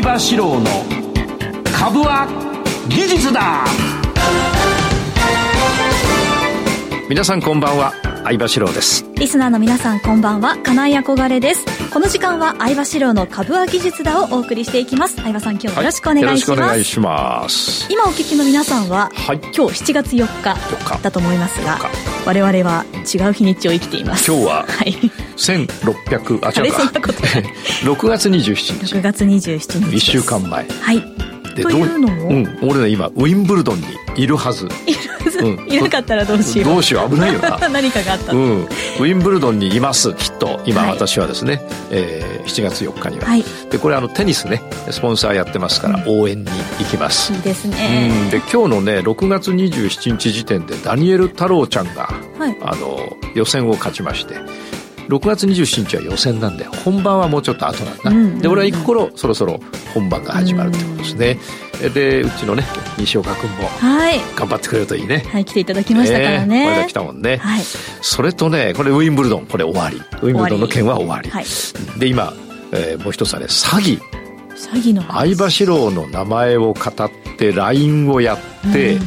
相場志郎の株は技術だ。皆さんこんばんは。相場志郎です。リスナーの皆さんこんばんは。金井憧れです。この時間は相場志郎の株は技術だをお送りしていきます。相葉さん今日もよろしくお願いします、はい、よろしくお願いします。今お聞きの皆さんは、はい、今日7月4日だと思いますが我々は違う日にちを生きています。今日は、はい、1600あ違うか。6 月27日。6月27日1週間前。はいでといううん、俺ね今ウィンブルドンにいるはず。いるはず、うん、いなかったらどうしよう。どうしよう危ないよな。何かがあった、うん、ウィンブルドンにいますきっと。今、はい、私はですね、えー、7月4日には、はい、でこれあのテニスねスポンサーやってますから、応援に行きます。いいですね、うん、で今日のね6月27日時点でダニエル太郎ちゃんが、はい、あの予選を勝ちまして6月27日は予選なんで本番はもうちょっと後なんだ、うん。うんうん、で俺は行く頃そろそろ本番が始まるってことですね、うん、でうちのね西岡君も頑張ってくれるといいね。はい来ていただきましたからね、えー、これだ来たもんね、はい、それとねこれウィンブルドンこれ終わり。ウィンブルドンの件は終わり、はい、で今、えー、もう一つはね詐欺。詐欺の相場志郎の名前を語って LINE をやって、うん。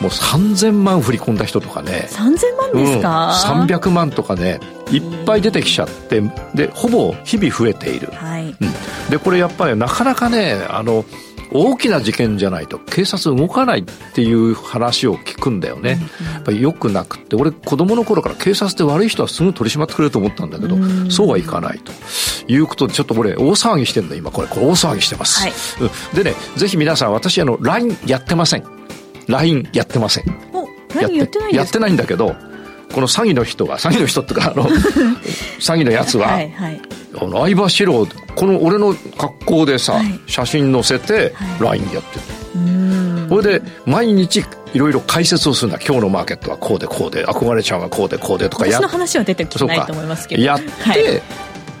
もう3000万振り込んだ人とかね。3000万ですか、うん、300万とかねいっぱい出てきちゃってでほぼ日々増えている、はい。うん、でこれやっぱりなかなかねあの大きな事件じゃないと警察動かないっていう話を聞くんだよね。やっぱりよくなくって、俺子供の頃から警察って悪い人はすぐ取り締まってくれると思ったんだけど、うそうはいかないと。いうことで、ちょっとこれ大騒ぎしてんだ今。これ、これ大騒ぎしてます。はい、でね、ぜひ皆さん私あの LINE やってません。LINE やってません。やってやってないんだけど、この詐欺の人は、詐欺の人っていうか、あの、詐欺のやつは、はいはい、相場志郎、この俺の格好でさ、はい、写真載せて、LINE やってる。それで、毎日いろいろ解説をするんだ。今日のマーケットはこうでこうで、憧れちゃんはこうでこうでとかやっ私の話は出てきないと思いますけど。やって、はい、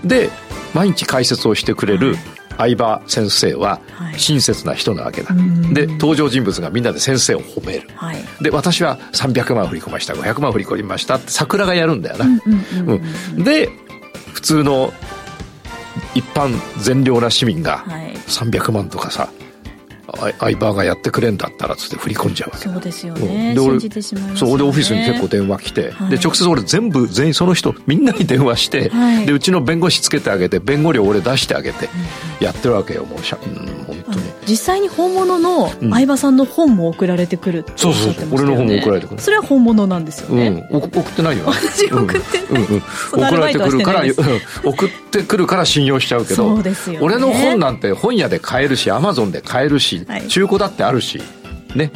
で、毎日解説をしてくれる、相葉先生は親切な人なわけだ、はい、で登場人物がみんなで先生を褒める、はい、で私は300万振り込ました500万振り込みましたって桜がやるんだよな、で普通の一般善良な市民が300万とかさ、相場がやってくれんだったらつって振り込んじゃうわけ。そうですよね、うん、で俺そうでオフィスに結構電話来て、はい、で直接俺全部全員その人みんなに電話して、はい、でうちの弁護士つけてあげて弁護料俺出してあげてやってるわけよもうしゃ、うん、実際に本物の相葉さんの本も送られてくるって、そうそうそう。俺の本も送られてくる。それは本物なんですよね、うん、送ってないよ。私送ってない、うんうん、送られてくるから送ってくるから信用しちゃうけど、ね、俺の本なんて本屋で買えるしアマゾンで買えるし、はい、中古だってあるしね。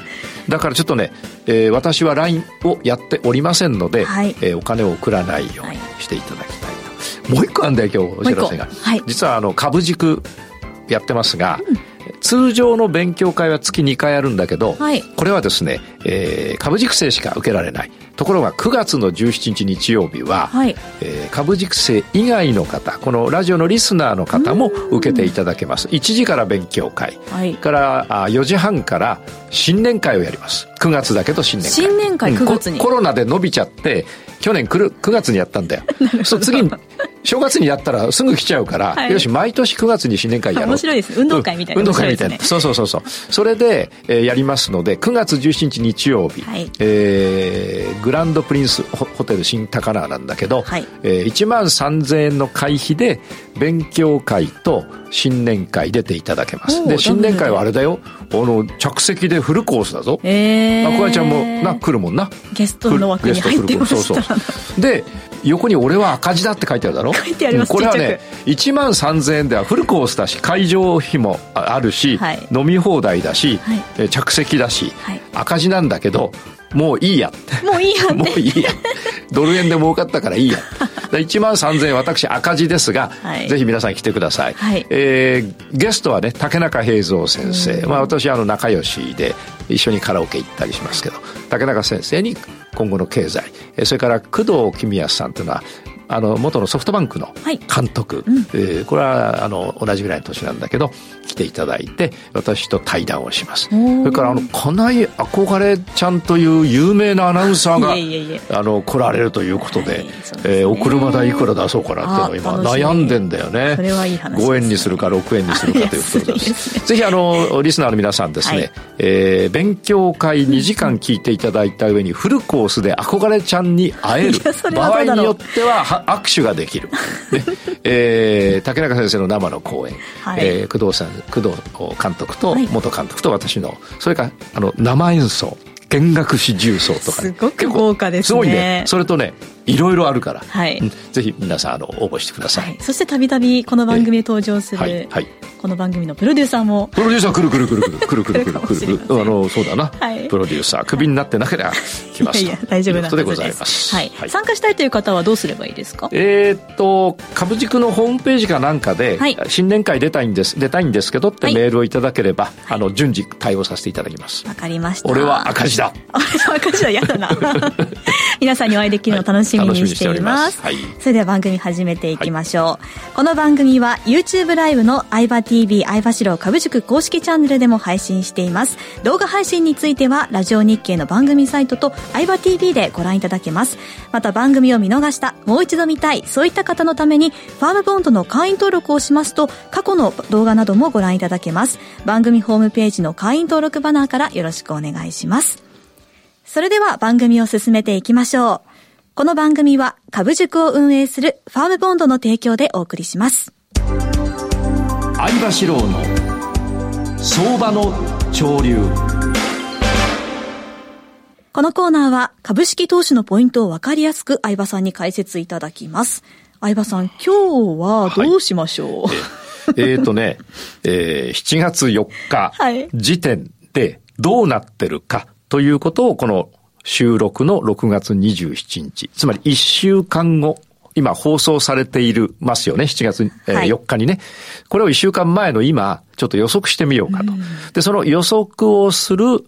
だからちょっとね、えー、私は LINE をやっておりませんので、はい、えー、お金を送らないようにしていただきたいと、はい、もう一個あるんだよ今日お知らせが、はい、実はあの株軸やってますが、うん通常の勉強会は月2回あるんだけど、はい、これはですね、えー、株軸生しか受けられない。ところが9月の17日日曜日は、はい、えー、株軸生以外の方、このラジオのリスナーの方も受けていただけます。1時から勉強会、はい、からあ4時半から新年会をやります。9月だけど新年会。新年会9月に、コロナで伸びちゃって、去年9月にやったんだよ。そう次に正月にやったらすぐ来ちゃうから、はい、よし毎年9月に新年会やろう。面白いです。運動会みたいな、運動会みたいな、そうそうそうそう。それで、えー、やりますので9月17日日曜日、はい、えー、グランドプリンスホテル新高輪なんだけど、はい、えー、1万3000円の会費で勉強会と新年会出ていただけます。で新年会はあれだよ。あの着席でフルコースだぞ。ええー、あこやちゃんもな来るもんな。ゲストの枠に入ってましたそうそうで横に俺は赤字だって書いてあるだろ。書いてあります、これはね1万3000円ではフルコースだし会場費もあるし、はい、飲み放題だし、はい、着席だし、はい、赤字なんだけどもういいや。もういいや もういいや。ドル円で儲かったからいいや。1万3000円私赤字ですが、はい、ぜひ皆さん来てください、はい、えー、ゲストはね竹中平蔵先生、まあ、私あの仲良しで一緒にカラオケ行ったりしますけど竹中先生に今後の経済。それから工藤公康さんというのはあの、元のソフトバンクの監督、はいうん、えー、これは、あの、同じぐらいの年なんだけど、来ていただいて、私と対談をします。それから、あの、金井憧れちゃんという有名なアナウンサーが、あの、来られるということで、はい、でね、えー、お車代いくら出そうかなっていうのを今悩んでんだよね。それはいい話、ね。5円にするか6円にするかということで す。ぜひ、あの、リスナーの皆さんですね、はい、えー、勉強会2時間聞いていただいた上に、フルコースで憧れちゃんに会える。場合によっては握手ができる。ね。えー、竹中先生の生の講演、はい、えー、工藤さん工藤監督と元監督と私の、それからあの生演奏見学士重奏とか、ね、すごく豪華ですね。すごいね。それとねいろいろあるから、はい、ぜひ皆さんあの応募してください、はい、そしてたびたびこの番組で登場する、はい、はい、この番組のプロデューサーも。プロデューサーくるくるくるくるくるくるくるくるくるあのそうだな、はい、プロデューサークビになってなければ来ますいやいや大丈夫なことでございます、はいはい、参加したいという方はどうすればいいですかえー、っと株軸のホームページかなんかで、はい、新年会出たいんです出たいんですけどってメールをいただければ、あの順次対応させていただきますわかりました俺は赤字だ赤字だ嫌だな皆さんにお会いできるのを楽しみにしています、はい、それでは番組始めていきましょう、はい、この番組は YouTube ライブの相葉 TV 相葉城株塾公式チャンネルでも配信しています動画配信についてはラジオ日経の番組サイトと相葉 TV でご覧いただけますまた番組を見逃したもう一度見たいそういった方のためにファームボンドの会員登録をしますと過去の動画などもご覧いただけます番組ホームページの会員登録バナーからよろしくお願いしますそれでは番組を進めていきましょうこの番組は株塾を運営するファームボンドの提供でお送りします。相場志郎の相場の潮流。このコーナーは株式投資のポイントをわかりやすく相場さんに解説いただきます。相場さん、今日はどうしましょう、はい、えっ、ー、とね、えー、7月4日時点でどうなってるかということをこの収録の6月27日、つまり1週間後、今放送されているますよね、7月、えー、4日にね。これを1週間前の今、ちょっと予測してみようかと。で、その予測をする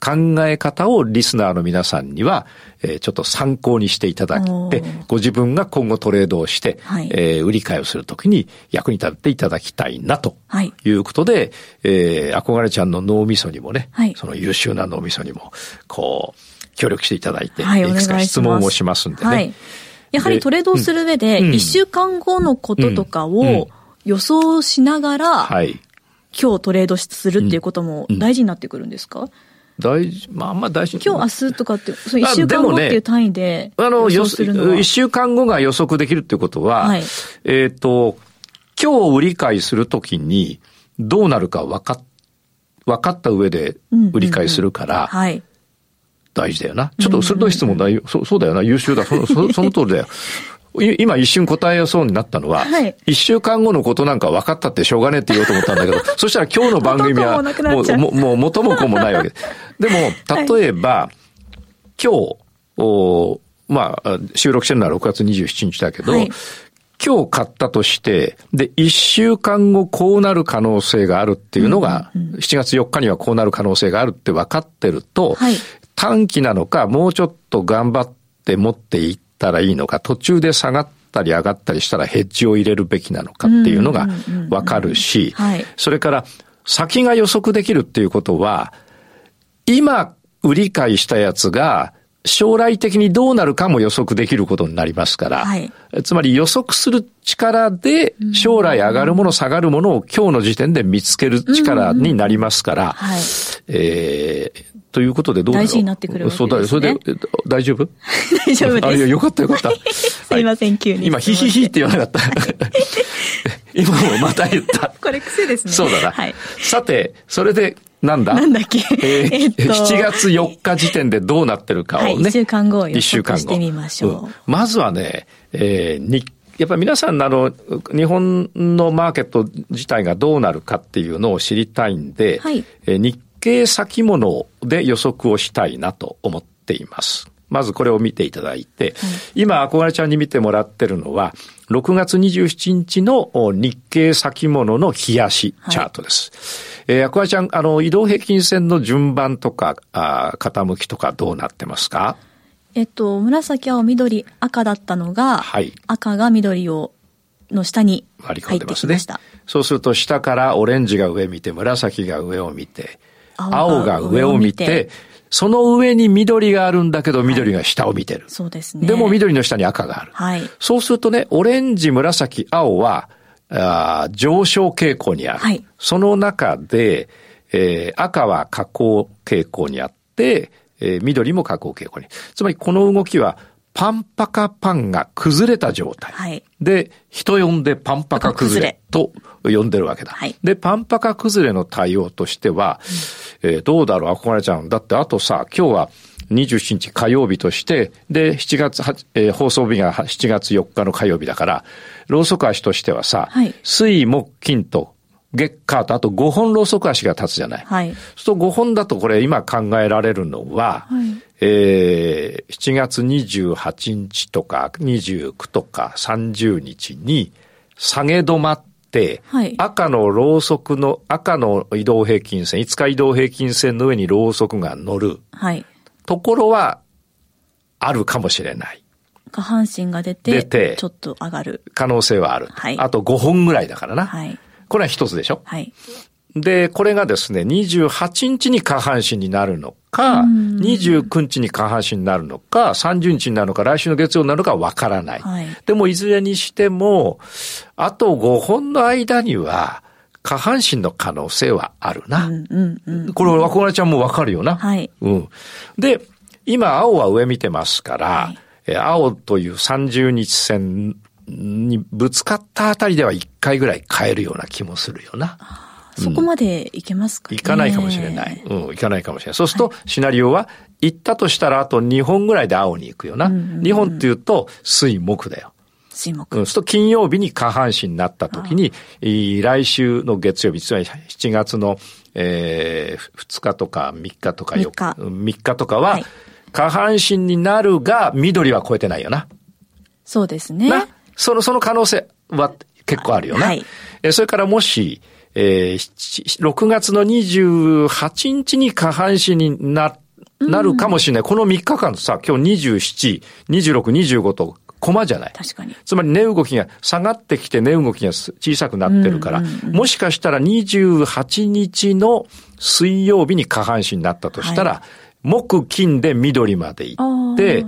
考え方をリスナーの皆さんには、えー、ちょっと参考にしていただいて、ご自分が今後トレードをして、はい、えー、売り買いをするときに役に立っていただきたいなとい。うことで、はい、えー、憧れちゃんの脳みそにもね、はい、その優秀な脳みそにも、こう、協力していただいて、はい、いくつか質問をしますんでね。はい、やはりトレードをする上で、1週間後のこととかを予想しながら、はい、今日トレードするっていうことも大事になってくるんですか、大事、まあ、あんま大事。今日、明日とかって、そ1週間後っていう単位であの、予測するのは。1週間後が予測できるっていうことは、はい、えっ、ー、と、今日売り買いするときに、どうなるか分かっ、分かった上で売り買いするから、はい。大事だよな。ちょっと鋭い質問だよ。そそうだよな。優秀だ。そそその通りだよ。今一瞬答えそうになったのは、はい、一週間後のことなんか分かったってしょうがねえって言おうと思ったんだけど、そしたら今日の番組はもう、もう、もう元も子もないわけ。で。も、例えば、はい、今日、おまあ、収録してるのは6月27日だけど、はい、今日買ったとして、で、一週間後こうなる可能性があるっていうのが、うんうん、7月4日にはこうなる可能性があるって分かってると、はい、短期なのか、もうちょっと頑張って持っていったらいいのか、途中で下がったり上がったりしたらヘッジを入れるべきなのかっていうのがわかるし、それから先が予測できるっていうことは、今売り買いしたやつが将来的にどうなるかも予測できることになりますから、はい、つまり予測する力で将来上がるもの下がるものを今日の時点で見つける力になりますから、えー、ということでどう大事になってくるわけですね。そうだ、それで、大丈夫？大丈夫です。あ、いや、よかったよかった。すいません、急に。今、ヒヒヒって言わなかった。今もまた言った。これ癖ですね。そうだな。はい。さて、それで、なんだ？なんだっけ？えー、えっと、7月4日時点でどうなってるかをね。はい、1週間後を予測してみましょう。うん、まずはね、えー、日やっぱり皆さんあの、日本のマーケット自体がどうなるかっていうのを知りたいんで、はい、え日経先物で予測をしたいなと思っています。まずこれを見ていただいて、はい、今、憧れちゃんに見てもらってるのは、6月27日の日経先物の冷やしチャートです。はい、えー、憧れちゃん、あの、移動平均線の順番とか、あ傾きとかどうなってますか？えっと、紫、青、緑、赤だったのが、はい、赤が緑を、の下に入ってきました。そうすると下からオレンジが上見て、紫が上を見て、青が上を見て、その上に緑があるんだけど、緑が下を見てる。はい、そうですね。でも緑の下に赤がある。はい。そうするとね、オレンジ、紫、青は、あ上昇傾向にある。はい。その中で、えー、赤は下降傾向にあって、えー、緑も下降傾向に。つまりこの動きは、パンパカパンが崩れた状態。はい、で、人呼んでパンパカ崩れと呼んでるわけだ。はい、で、パンパカ崩れの対応としては、うん、えー、どうだろう、憧れちゃうん。だってあとさ、今日は27日火曜日として、で、7月、えー、放送日が7月4日の火曜日だから、ローソク足としてはさ、はい、水、木、金と月火とあと5本ローソク足が立つじゃない。はい。そうすると5本だとこれ今考えられるのは、はい、えー、7月28日とか29とか30日に下げ止まって、はい、赤のローソクの、赤の移動平均線、5日移動平均線の上にローソクが乗る。はい。ところは、あるかもしれない。下半身が出て、出て、ちょっと上がる。可能性はある。はい。あと5本ぐらいだからな。はい。これは一つでしょ？はい。で、これがですね、28日に下半身になるのか、29日に下半身になるのか、30日になるのか、来週の月曜になるのかわからない。はい、でも、いずれにしても、あと5本の間には、下半身の可能性はあるな。うんうんうん、これ、若村ちゃんもわかるよな。はい。うん。で、今、青は上見てますから、はい、青という30日線にぶつかったあたりでは1回ぐらい変えるような気もするよな。そこまでいけますか、ね、いかないかもしれない。うん、いかないかもしれない。そうすると、シナリオは、行ったとしたらあと2本ぐらいで青に行くよな。うんうんうん、2本っていうと、水木だよ。水木。うん、そうすると金曜日に下半身になった時に、来週の月曜日、つまり7月の、えー、2日とか3日とか4日、3日とかは、下半身になるが、緑は超えてないよな。そうですね。その、その可能性は結構あるよな。はい。えそれからもし、えー、6月の28日に下半身にな、なるかもしれない。この3日間さ、今日27、26、25と、コマじゃない。確かに。つまり値動きが下がってきて値動きが小さくなってるから、もしかしたら28日の水曜日に下半身になったとしたら、はい、木金で緑まで行って、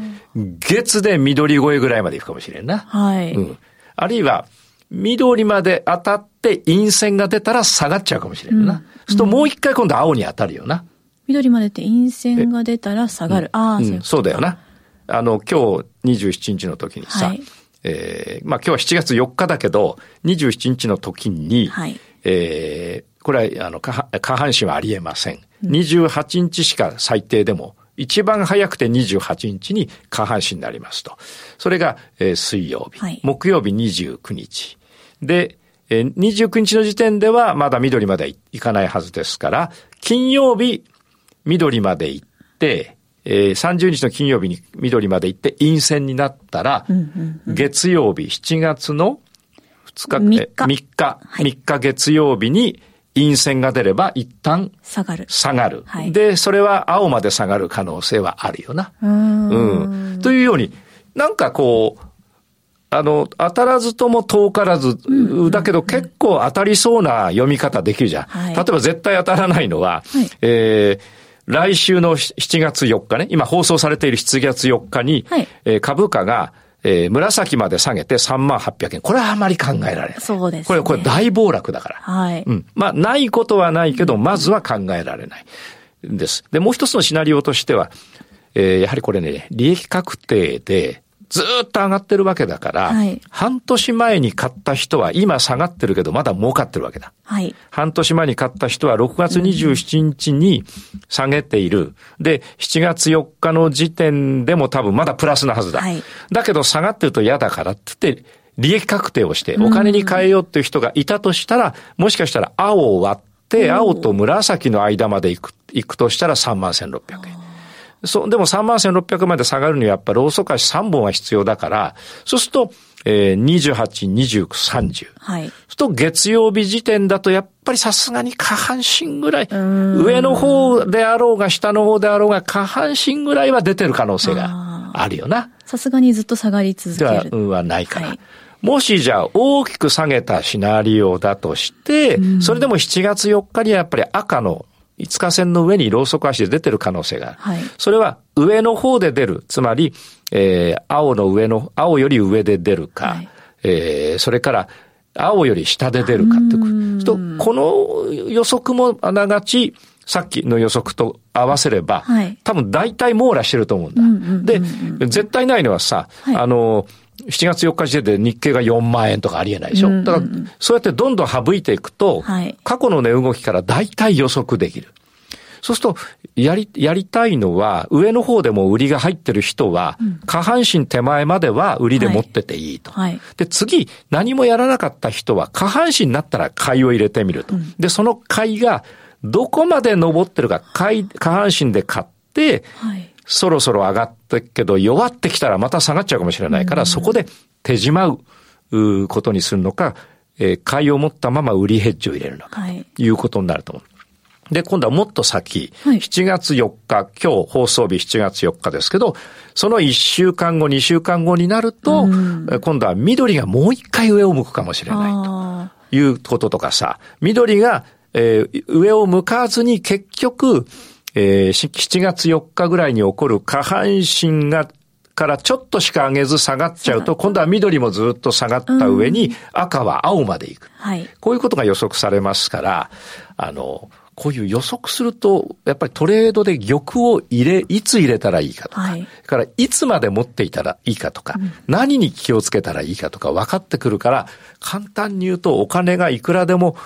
月で緑越えぐらいまで行くかもしれんな。はい。うん。あるいは、緑まで当たって陰線が出たら下がっちゃうかもしれんな。うん、するともう一回今度青に当たるよな。緑までって陰線が出たら下がる。ああ、うん、そうだよな。あの、今日27日の時にさ、はい、えー、まあ今日は7月4日だけど、27日の時に、はい、えー、これはあの下半身はありえません。28日しか最低でも一番早くて28日に下半身になりますと。それが、えー、水曜日、はい、木曜日29日。で、えー、29日の時点ではまだ緑まで行かないはずですから、金曜日緑まで行って、えー、30日の金曜日に緑まで行って陰線になったら、月曜日7月の2日、3日、3日、はい、3日月曜日に陰線が出れば一旦下がる。下がる。はい、で、それは青まで下がる可能性はあるよな。うんうん。というように、なんかこう、あの、当たらずとも遠からず、だけど結構当たりそうな読み方できるじゃん。はい、例えば絶対当たらないのは、はい、えー、来週の7月4日ね、今放送されている7月4日に、はい、えー、株価がえー、紫まで下げて3万800円。これはあまり考えられない。そうです、ね、これ、これ大暴落だから。はい。うん。まあ、ないことはないけど、まずは考えられない。です。で、もう一つのシナリオとしては、えー、やはりこれね、利益確定で、ずっと上がってるわけだから、はい、半年前に買った人は今下がってるけどまだ儲かってるわけだ。はい、半年前に買った人は6月27日に下げている。で、7月4日の時点でも多分まだプラスなはずだ。はい、だけど下がってると嫌だからって言って、利益確定をしてお金に変えようっていう人がいたとしたら、もしかしたら青を割って、青と紫の間まで行く、行くとしたら3万1600円。そう、でも3万1600まで下がるにはやっぱローソク足3本は必要だから、そうすると、えー、28、29、30。はい。そうすると月曜日時点だとやっぱりさすがに下半身ぐらい、上の方であろうが下の方であろうが下半身ぐらいは出てる可能性があるよな。さすがにずっと下がり続ける。では、はないから。はい、もしじゃあ大きく下げたシナリオだとして、うん、それでも7月4日にはやっぱり赤の5日線の上にローソク足で出てる可能性がある。はい、それは上の方で出る。つまり、えー、青の上の、青より上で出るか、はい、えー、それから青より下で出るかってこと。この予測もあながち、さっきの予測と合わせれば、はい、多分大体網羅してると思うんだ。で、絶対ないのはさ、はい、あの、7月4日時点で日経が4万円とかありえないでしょ。うんうん、だから、そうやってどんどん省いていくと、はい、過去の値動きから大体予測できる。そうすると、やり、やりたいのは、上の方でも売りが入ってる人は、下半身手前までは売りで持ってていいと。はいはい、で、次、何もやらなかった人は、下半身になったら買いを入れてみると。うん、で、その買いが、どこまで登ってるか、買い、下半身で買って、はい、そろそろ上がってけど、弱ってきたらまた下がっちゃうかもしれないから、うん、そこで手じまうことにするのか、えー、買いを持ったまま売りヘッジを入れるのか、とい。うことになると思う。で、今度はもっと先、はい、7月4日、今日放送日7月4日ですけど、その1週間後、2週間後になると、今度は緑がもう一回上を向くかもしれないと。いうこととかさ、緑が、えー、上を向かずに結局、えー、7月4日ぐらいに起こる下半身がからちょっとしか上げず下がっちゃうと、今度は緑もずっと下がった上に赤は青まで行く。はい、こういうことが予測されますから、あの、こういう予測すると、やっぱりトレードで玉を入れ、いつ入れたらいいかとか、はい、からいつまで持っていたらいいかとか、うん、何に気をつけたらいいかとか分かってくるから、簡単に言うとお金がいくらでも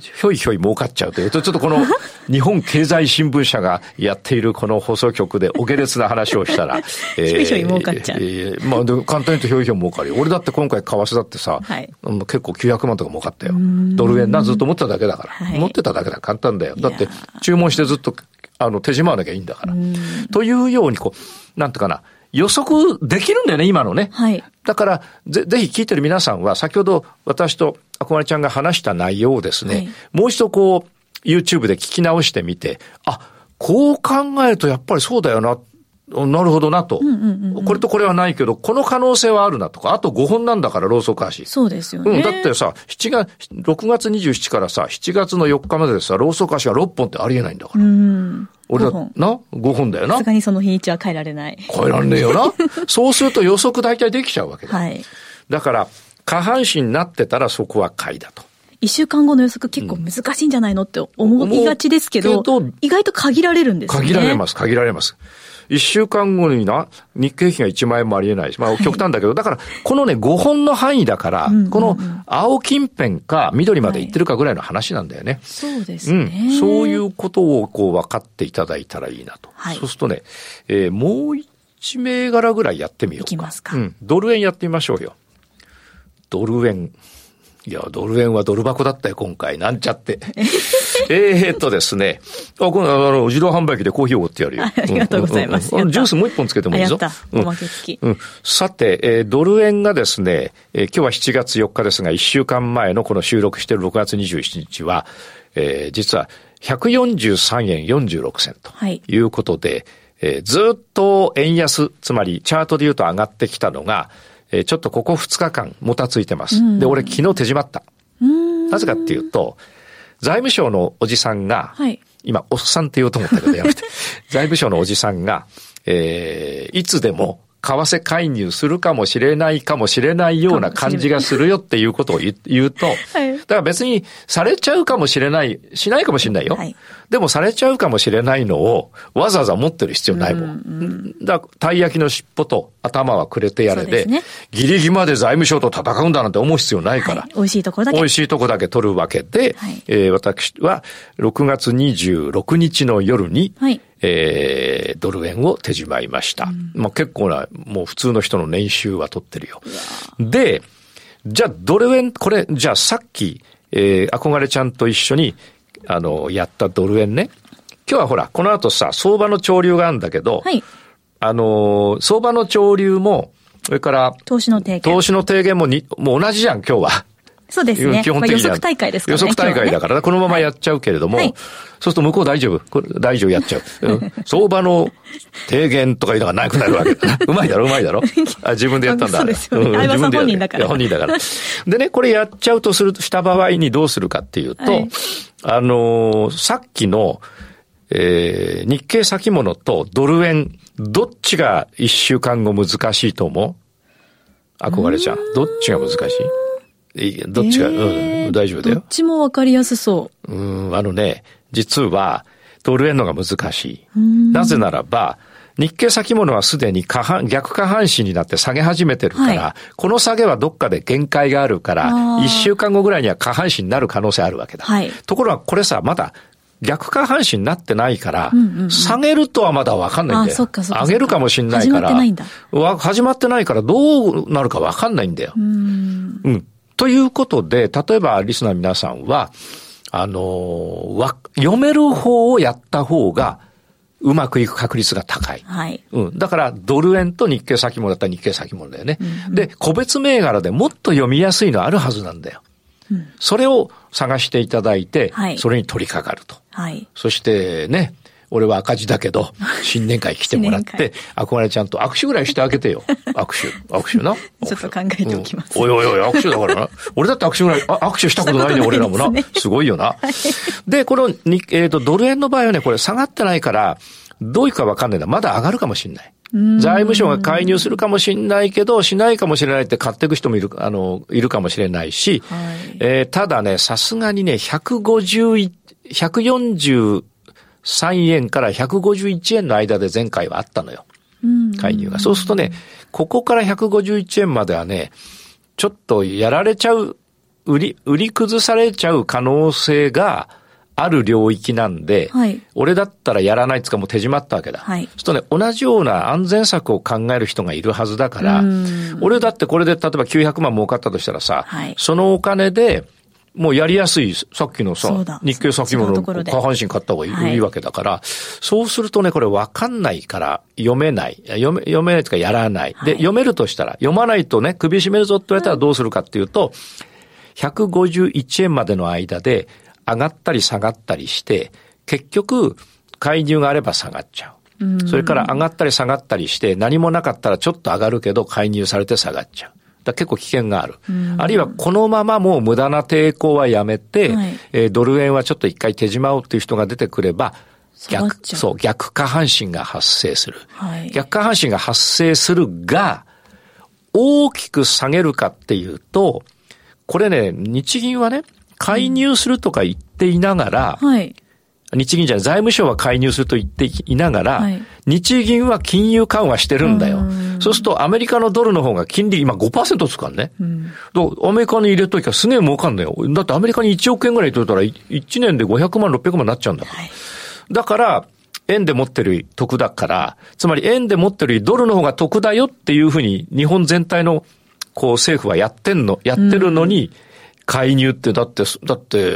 ひょいひょい儲かっちゃうというと、ちょっとこの 日本経済新聞社がやっているこの放送局でお下劣な話をしたら、えー、ひょいひょい儲かっちゃう。えー、まあでも簡単に言うとひょいひょい儲かるよ。俺だって今回為替だってさ、はい、結構900万とか儲かったよ。ドル円なずっと持ってただけだから。はい、持ってただけだ簡単だよ。だって注文してずっとあの手締まわなきゃいいんだから。というようにこう、なんていうかな、予測できるんだよね、今のね。はい。だから、ぜ、ぜひ聞いてる皆さんは、先ほど私とあこまりちゃんが話した内容をですね、はい、もう一度こう、YouTube で聞き直してみて、あ、こう考えるとやっぱりそうだよな、なるほどなと、うんうんうん。これとこれはないけど、この可能性はあるなとか、あと5本なんだから、ローソク足。そうですよね。うん、だってさ、7月、6月27からさ、7月の4日まででさ、ローソク足が6本ってありえないんだから。うん。俺だ、な ?5 本だよな。さすがにその日にちは変えられない。変えられねえよな。そうすると予測大体できちゃうわけだ。はい。だから、下半身になってたらそこは買いだと。一週間後の予測結構難しいんじゃないのって思いがちですけど、うん、意外と限られるんですね。限られます、限られます。一週間後にな、日経平均が1万円もありえないし、まあ極端だけど、はい、だから、このね、5本の範囲だから、この青近辺か緑まで行ってるかぐらいの話なんだよね。はい、そうですね、うん。そういうことをこう分かっていただいたらいいなと。はい、そうするとね、えー、もう一銘柄ぐらいやってみようか。いきますか。うん。ドル円やってみましょうよ。ドル円。いや、ドル円はドル箱だったよ、今回。なんちゃって。えっとですね。あ、この、あの、自動販売機でコーヒーを売ってやるよ。ありがとうございます。ジュースもう一本つけてもいいぞ。やった。おまけ付き。うん。さて、えー、ドル円がですね、えー、今日は7月4日ですが、1週間前のこの収録している6月27日は、えー、実は143円46銭ということで、はい、えー、ずっと円安、つまりチャートで言うと上がってきたのが、えー、ちょっとここ2日間もたついてます。で、俺昨日手締まった。なぜかっていうと、財務省のおじさんが、はい、今、おっさんって言おうと思ったけどやめて、財務省のおじさんが、えー、いつでも為替介入するかもしれないかもしれないような感じがするよっていうことを言うと、はい、だから別にされちゃうかもしれない、しないかもしれないよ。はい、でもされちゃうかもしれないのをわざわざ持ってる必要ないもん。うんうん、だから、たい焼きの尻尾と頭はくれてやれで、でね、ギリギリまで財務省と戦うんだなんて思う必要ないから。はい、美味しいところだけ。美味しいとこだけ取るわけで、はい、えー、私は6月26日の夜に、はいえー、ドル円を手締まいました。うん、まあ結構な、もう普通の人の年収は取ってるよ。で、じゃあドル円、これ、じゃあさっき、えー、憧れちゃんと一緒に、あの、やったドル円ね。今日はほら、この後さ、相場の潮流があるんだけど、はい、あの、相場の潮流も、それから、投資の提言。投資の提言もに、もう同じじゃん、今日は。そうですね。基本的には。予測大会ですからね。予測大会だから、このままやっちゃうけれども、はい、そうすると向こう大丈夫？これ大丈夫やっちゃう。相場の提言とかいうのがなくなるわけだ。うまいだろ、うまいだろ？あ自分でやったんだ。そうですよ、ね。自分で本人だから。本人だから。でね、これやっちゃうとすると、した場合にどうするかっていうと、はい、あのー、さっきの、えー、日経先物とドル円、どっちが一週間後難しいと思う？憧れちゃん。どっちが難しい？どっちが、えー、うん、大丈夫だよ。どっちもわかりやすそう。うん、あのね、実は、ドル円のが難しい。なぜならば、日経先物はすでに下半、逆下半身になって下げ始めてるから、はい、この下げはどっかで限界があるから、一週間後ぐらいには下半身になる可能性あるわけだ。はい、ところがこれさ、まだ逆下半身になってないから、下げるとはまだわかんないんだよ。上げるかもしんないから。始まってないんだ。始まってないからどうなるかわかんないんだよ。うん,、うん。ということで、例えばリスナーの皆さんは、あのわ、読める方をやった方が、うまくいく確率が高い。はい。うん。だから、ドル円と日経先物だったら日経先物だよね。うんうん、で、個別銘柄でもっと読みやすいのあるはずなんだよ。うん、それを探していただいて、はい、それに取り掛かると。はい。そしてね、俺は赤字だけど、新年会来てもらって、憧れちゃんと握手ぐらいしてあげてよ。握手。握手な。ちょっと考えておきます。うん、おいおいおい、握手だからな。俺だって握手ぐらい、あ握手したことない ね、俺らもな。すごいよな。はい、で、この、にえっ、ー、と、ドル円の場合はね、これ下がってないから、どういうかわかんないんだ。まだ上がるかもしれない。財務省が介入するかもしれないけど、しないかもしれないって買っていく人もいる、あの、いるかもしれないし、はい、えー、ただね、さすがにね、151、143円から151円の間で前回はあったのよ。介入が。そうするとね、ここから151円まではね、ちょっとやられちゃう、売り、売り崩されちゃう可能性が、ある領域なんで、はい、俺だったらやらないつかもう手締まったわけだ。はい、そうするとね、同じような安全策を考える人がいるはずだから、俺だってこれで例えば900万儲かったとしたらさ、はい、そのお金で、もうやりやすい、さっきのさ、日経先物の下半身買った方がいいはい、いいわけだから、そうするとね、これわかんないから読めない。読め、読めないとかやらない。で、読めるとしたら、読まないとね、首絞めるぞって言われたらどうするかっていうと、151円までの間で、上がったり下がったりして、結局、介入があれば下がっちゃう。それから上がったり下がったりして、何もなかったらちょっと上がるけど介入されて下がっちゃう。だ結構危険がある。あるいはこのままもう無駄な抵抗はやめて、はい、えー、ドル円はちょっと一回手締まおうっていう人が出てくれば、逆、そう、逆下半身が発生する。はい、逆下半身が発生するが、大きく下げるかっていうと、これね、日銀はね、介入するとか言っていながら、はい、日銀じゃない、財務省は介入すると言っていながら、はい、日銀は金融緩和してるんだよ。そうするとアメリカのドルの方が金利今5%つかんね。うん、アメリカに入れときゃすげえ儲かんだよ。だってアメリカに1億円ぐらい取れたら1年で500万、600万になっちゃうんだから。はい、だから、円で持ってる得だから、つまり円で持ってるドルの方が得だよっていうふうに日本全体のこう政府はやってんの、やってるのに、うん介入って、だって、だって、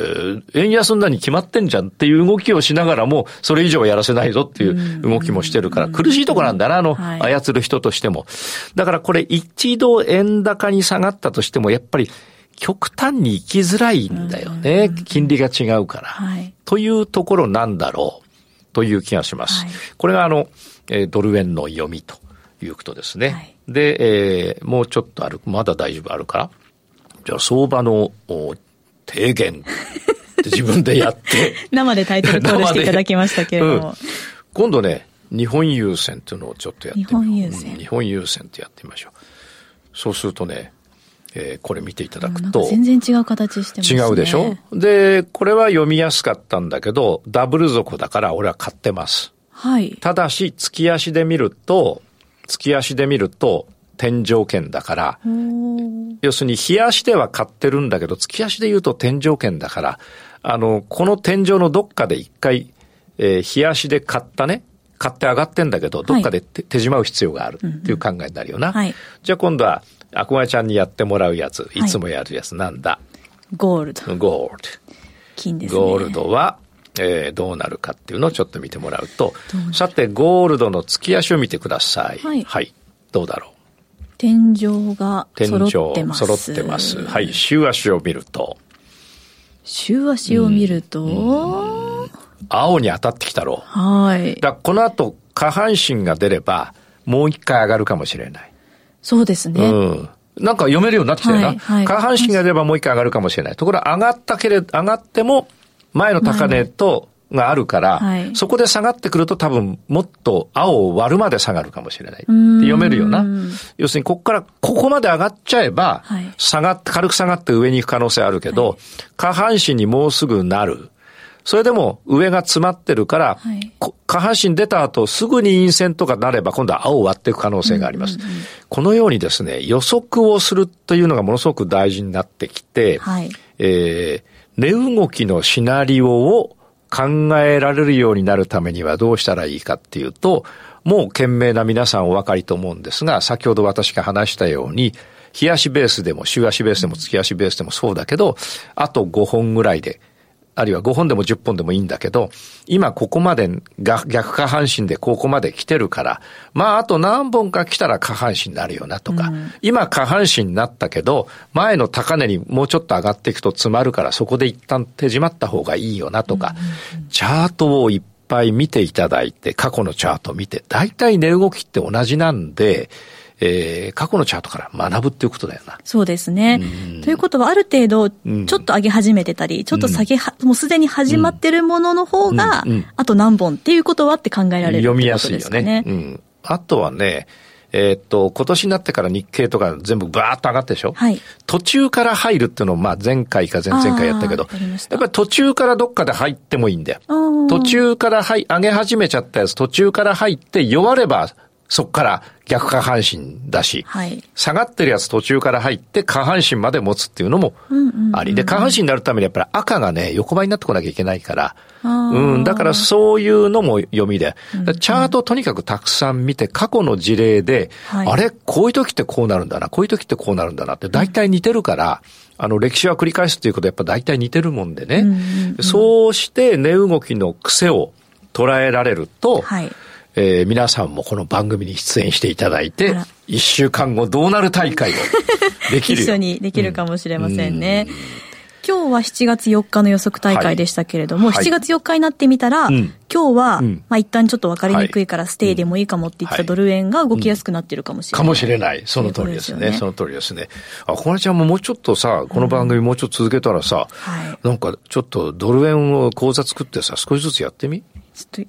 円安んだに決まってんじゃんっていう動きをしながらも、それ以上はやらせないぞっていう動きもしてるから、苦しいとこなんだな、あの、操る人としても。だからこれ一度円高に下がったとしても、やっぱり、極端に行きづらいんだよね。金利が違うから。はい、というところなんだろう。という気がします。はい、これがあの、えドル円の読みということですね。はい、で、えー、もうちょっとある、まだ大丈夫あるか？じゃあ相場の提言って自分でやって。生でタイトルコールしていただきましたけれども。うん、今度ね、日本優先っていうのをちょっとやってみよう。日本優先、うん、日本優先ってやってみましょう。そうするとね、えー、これ見ていただくと。全然違う形してますね。違うでしょ？で、これは読みやすかったんだけど、ダブル底だから俺は買ってます。はい。ただし、月足で見ると、月足で見ると、天井圏だから、要するに日足では買ってるんだけど、月足で言うと天井圏だから、あの、この天井のどっかで一回、えー、日足で買ったね、買って上がってんだけど、どっかで手,、手締まう必要があるっていう考えになるよな。はい、じゃあ今度は、あこまちゃんにやってもらうやつ、い。つもやるやつ。なんだ、ゴールド。ゴールド。金ですね。ゴールドは、えー、どうなるかっていうのをちょっと見てもらうと、さて、ゴールドの月足を見てください。はい。はい、どうだろう？天井が揃ってます。揃ってます。はい。週足を見ると。週足を見ると、うんうん、青に当たってきたろう。はい。だこの後、下半身が出れば、もう一回上がるかもしれない。そうですね。うん。なんか読めるようになってきたよな。はいはい、下半身が出ればもう一回上がるかもしれない。ところが上がったけれど、上がっても、前の高値とがあるから、はい、そこで下がってくると多分もっと青を割るまで下がるかもしれない。って読めるよな。要するにここからここまで上がっちゃえば、下がって、軽く下がって上に行く可能性あるけど、はい、下半身にもうすぐなる。それでも上が詰まってるから、はい、下半身出た後すぐに陰線とかなれば今度は青を割っていく可能性があります。このようにですね、予測をするというのがものすごく大事になってきて、はい、えー、値動きのシナリオを考えられるようになるためにはどうしたらいいかっていうと、もう懸命な皆さんお分かりと思うんですが、先ほど私が話したように、日足ベースでも週足ベースでも月足ベースでもそうだけど、あと5本ぐらいであるいは5本でも10本でもいいんだけど、今ここまでが逆下半身でここまで来てるから、まああと何本か来たら下半身になるよなとか、うん、今下半身になったけど、前の高値にもうちょっと上がっていくと詰まるからそこで一旦手締まった方がいいよなとか、チャートをいっぱい見ていただいて、過去のチャート見て、大体値動きって同じなんで、えー、過去のチャートから学ぶっていうことだよな。そうですね。ということは、ある程度、ちょっと上げ始めてたり、ちょっと下げは、もうすでに始まってるものの方が、あと何本っていうことはって考えられる、ね、読みやすいよね。うん。あとはね、えー、っと、今年になってから日経とか全部バーッと上がってでしょはい。途中から入るっていうのを、まあ前回か前々回やったけど、やっぱり途中からどっかで入ってもいいんだよ。途中から入、上げ始めちゃったやつ途中から入って弱ればそこから逆下半身だし、はい、下がってるやつ途中から入って下半身まで持つっていうのもあり、で、下半身になるためにやっぱり赤がね、横ばいになってこなきゃいけないから、うん、だからそういうのも読みで、チャートとにかくたくさん見て、過去の事例で、はい、あれ、こういう時ってこうなるんだな、こういう時ってこうなるんだなって大体似てるから、あの、歴史は繰り返すっていうことはやっぱ大体似てるもんでね、そうして値動きの癖を捉えられると、はいえー、皆さんもこの番組に出演していただいて、一週間後どうなる大会を できる。一緒にできるかもしれませんね。うん今日は7月4日の予測大会でしたけれども、はい、7月4日になってみたら、うん、今日は、うん、まあ一旦ちょっと分かりにくいからステイでもいいかもって言ってたドル円が動きやすくなってるかもしれない。かもしれない。その通りですね。その通りですね。あ、小林ちゃんももうちょっとさ、この番組もうちょっと続けたらさ、うん、なんかちょっとドル円を講座作ってさ、少しずつやってみ？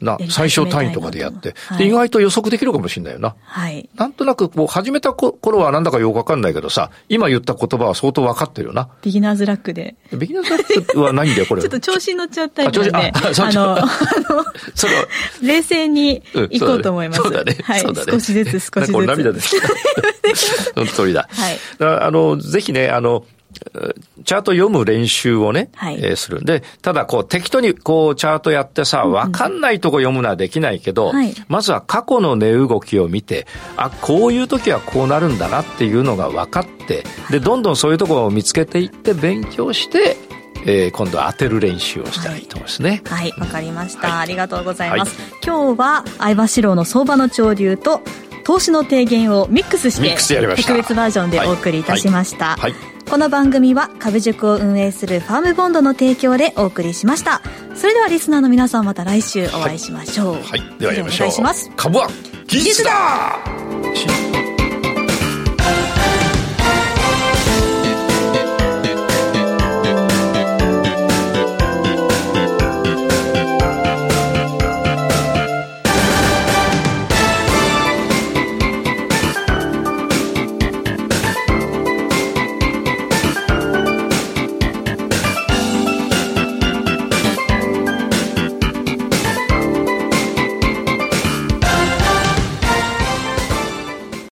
な、最小単位とかでやって、はい、で、意外と予測できるかもしれないよな。はい。なんとなく、こう、始めた頃はなんだかよくわかんないけどさ、今言った言葉は相当わかってるよな。ビギナーズラックで。ビギナーズラックはないんだよ、これ。ちょっと調子に乗っちゃったりなんで、ああの、あの、それ 冷静に行こうと思います。そうだね。はい。少しずつ少しずつ。涙です。その通りだ。はい。あの、ぜひね、あの、チャート読む練習をね、はい、えー、する。で、ただこう適当にこうチャートやってさ、わかんないとこ読むのはできないけど、はい、まずは過去の値動きを見て、あ、こういう時はこうなるんだなっていうのが分かって、で、どんどんそういうところを見つけていって勉強して、えー、今度は当てる練習をしたらいいと思いますね。はい、わ、はい、かりました、ありがとうございます。今日は相場志郎の相場の潮流と投資の提言をミックスして特別バージョンでお送りいたしました、はい。はい、この番組は株塾を運営するファームボンドの提供でお送りしました。それではリスナーの皆さんまた来週お会いしましょう。はい、ではやりましょう。お願いします。株は技術だ